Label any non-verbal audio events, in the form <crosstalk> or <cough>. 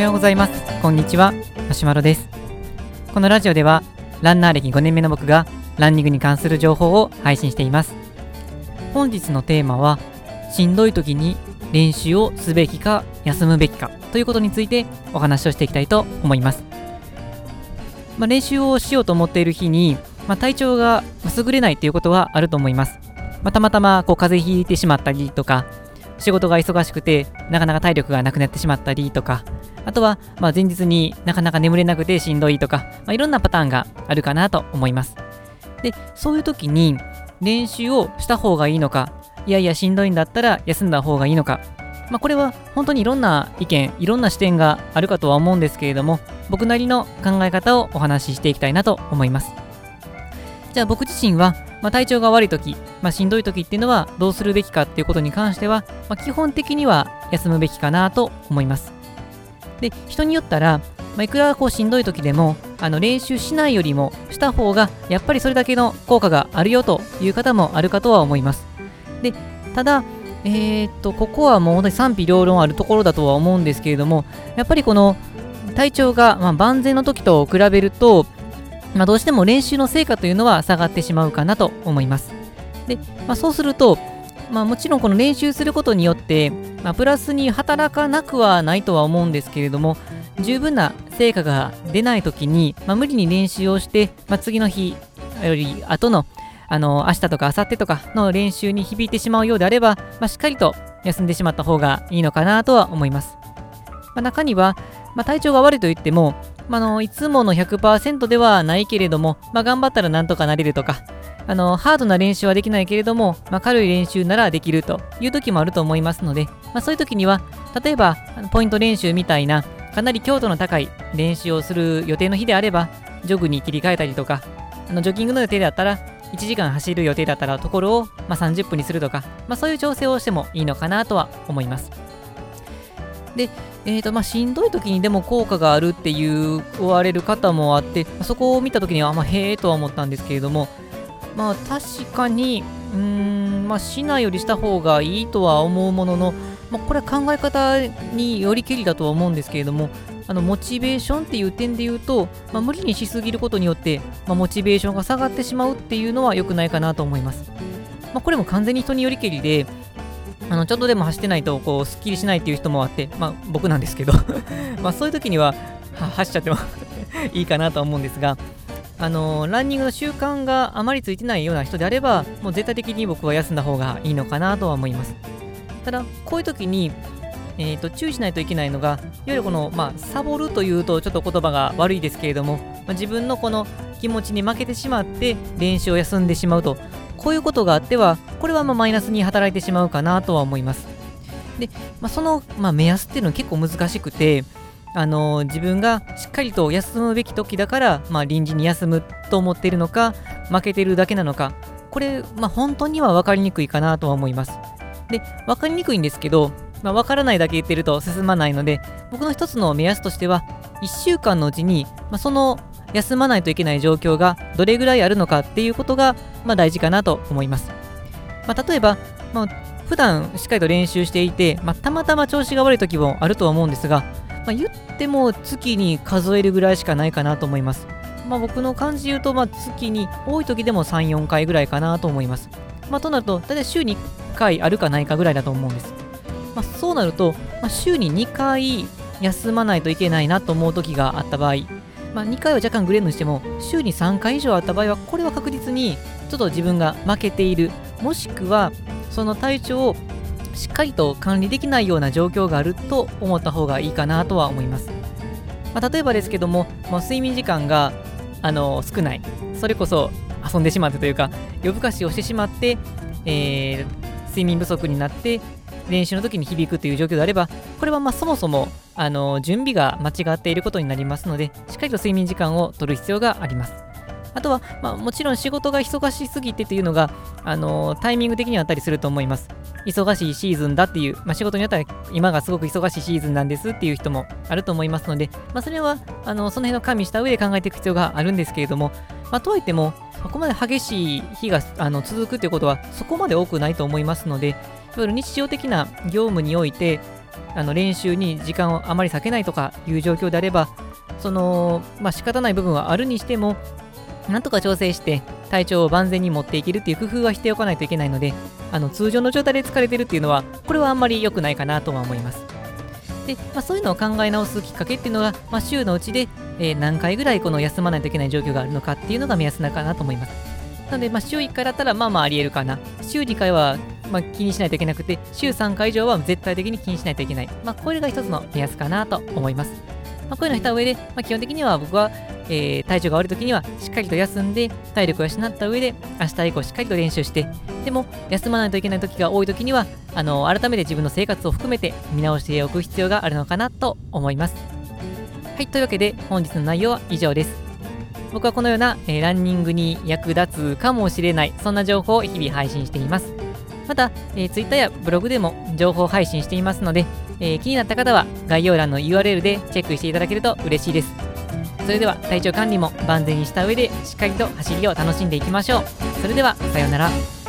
ようございます。こんにちは。マシュマロです。このラジオではランナー歴5年目の僕がランニングに関する情報を配信しています。本日のテーマはしんどい時に練習をすべきか休むべきかということについてお話をしていきたいと思います。まあ、練習をしようと思っている日に、まあ、体調が優れないということはあると思います。まあ、たまたまこう風邪ひいてしまったりとか、仕事が忙しくてなかなか体力がなくなってしまったりとか、あとはまあ前日になかなか眠れなくてしんどいとか、まあ、いろんなパターンがあるかなと思います。で、そういう時に練習をした方がいいのか、いやいやしんどいんだったら休んだ方がいいのか、まあ、これは本当にいろんな意見、いろんな視点があるかとは思うんですけれども、僕なりの考え方をお話ししていきたいなと思います。じゃあ僕自身は、まあ、体調が悪い時、まあ、しんどい時っていうのはどうするべきかっていうことに関しては、まあ、基本的には休むべきかなと思います。で、人によったら、まあ、いくらこうしんどい時でもあの練習しないよりもした方がやっぱりそれだけの効果があるよという方もあるかとは思います。で、ただ、えー、っと、ここはもう本当に賛否両論あるところだとは思うんですけれども、やっぱりこの体調が、まあ、万全の時と比べると、まあ、どうしても練習の成果というのは下がってしまうかなと思います。で、まあ、そうすると、まあ、もちろんこの練習することによって、まあ、プラスに働かなくはないとは思うんですけれども、十分な成果が出ないときに、まあ、無理に練習をして、まあ、次の日より後のあの明日とか明後日とかの練習に響いてしまうようであれば、まあ、しっかりと休んでしまった方がいいのかなとは思います。まあ、中には、まあ、体調が悪いと言っても、まあ、のいつもの100%ではないけれども、ま、頑張ったらなんとかなれるとか、あのハードな練習はできないけれども、まあ、軽い練習ならできるという時もあると思いますので、まあ、そういう時には、例えばポイント練習みたいな、かなり強度の高い練習をする予定の日であれば、ジョグに切り替えたりとか、あのジョギングの予定であったら、1時間走る予定だったらところを、まあ、30分にするとか、まあ、そういう調整をしてもいいのかなとは思います。で、えーとまあ、しんどい時にでも効果があるって言われる方もあって、そこを見た時には、ま、へえとは思ったんですけれども、まあ確かに、うーん、まあしなよりした方がいいとは思うものの、まあ、これは考え方によりけりだとは思うんですけれども、あのモチベーションっていう点で言うと、まあ、無理にしすぎることによって、まあ、モチベーションが下がってしまうっていうのは良くないかなと思います。まあ、これも完全に人によりけりで、あのちょっとでも走ってないとこうすっきりしないっていう人もあって、まあ、僕なんですけど <laughs> まそういう時には走っちゃっても <laughs> いいかなと思うんですが、あの、ランニングの習慣があまりついてないような人であれば、もう絶対的に僕は休んだ方がいいのかなとは思います。ただ、こういう時に、えーと、注意しないといけないのが、いわゆるこの、まあ、サボるというとちょっと言葉が悪いですけれども、まあ、自分のこの気持ちに負けてしまって練習を休んでしまうとこういうことがあっては、これはまマイナスに働いてしまうかなとは思います。で、まあ、その、ま、目安っていうのは結構難しくて、あの、自分がしっかりと休むべき時だから、まあ、臨時に休むと思っているのか、負けてるだけなのか、これ、まあ、本当には分かりにくいかなとは思います。で、分かりにくいんですけど、まあ、分からないだけ言ってると進まないので、僕の一つの目安としては、1週間のうちに、まあ、その休まないといけない状況がどれぐらいあるのかっていうことが、まあ、大事かなと思います。まあ、例えば、まあ、普段しっかりと練習していて、まあ、たまたま調子が悪い時もあるとは思うんですが、まあ、言っても月に数えるぐらいしかないかなと思います。まあ、僕の感じで言うと、まあ、月に多い時でも3、4回ぐらいかなと思います。まあ、となると、大体週に1回あるかないかぐらいだと思うんです。まあ、そうなると、まあ、週に2回休まないといけないなと思う時があった場合、まあ、2回は若干グレードにしても、週に3回以上あった場合は、これは確実にちょっと自分が負けている、もしくはその体調をしっかりと管理できないような状況があると思った方がいいかなとは思います。まあ、例えばですけども、もう睡眠時間があの少ない、それこそ遊んでしまってというか、夜更かしをしてしまって、えー、睡眠不足になって練習の時に響くという状況であれば、これはまそもそもあの準備が間違っていることになりますので、しっかりと睡眠時間を取る必要があります。あとは、まあ、もちろん仕事が忙しすぎてというのが、あのタイミング的にはあったりすると思います。忙しいシーズンだっていう、まあ、仕事によったら今がすごく忙しいシーズンなんですっていう人もあると思いますので、まあ、それはあのその辺を加味した上で考えていく必要があるんですけれども、まあ、とはいっても、そこまで激しい日があの続くということはそこまで多くないと思いますので、いわゆる日常的な業務において、あの練習に時間をあまり割けないとかいう状況であれば、その、まあ仕方ない部分はあるにしても、なんとか調整して体調を万全に持っていけるっていう工夫はしておかないといけないので、あの通常の状態で疲れてるっていうのは、これはあんまり良くないかなとは思います。で、まあ、そういうのを考え直すきっかけっていうのが、まあ、週のうちで、えー、何回ぐらいこの休まないといけない状況があるのかっていうのが目安なのかなと思います。なので、まあ、週1回だったらまあまあありえるかな。週2回はま、気にしないといけなくて、週3回以上は絶対的に気にしないといけない。まあ、これが一つの目安かなと思います。まあ、こういうのをした上で、まあ、基本的には僕は、えー、体調が悪い時にはしっかりと休んで、体力を養った上で、明日以降しっかりと練習して、でも、休まないといけない時が多い時には、あの改めて自分の生活を含めて見直しておく必要があるのかなと思います。はい、というわけで本日の内容は以上です。僕はこのような、えー、ランニングに役立つかもしれない、そんな情報を日々配信しています。また、えー、Twitter やブログでも情報配信していますので、えー、気になった方は概要欄の URL でチェックしていただけると嬉しいです。それでは体調管理も万全にした上でしっかりと走りを楽しんでいきましょう。それではさようなら。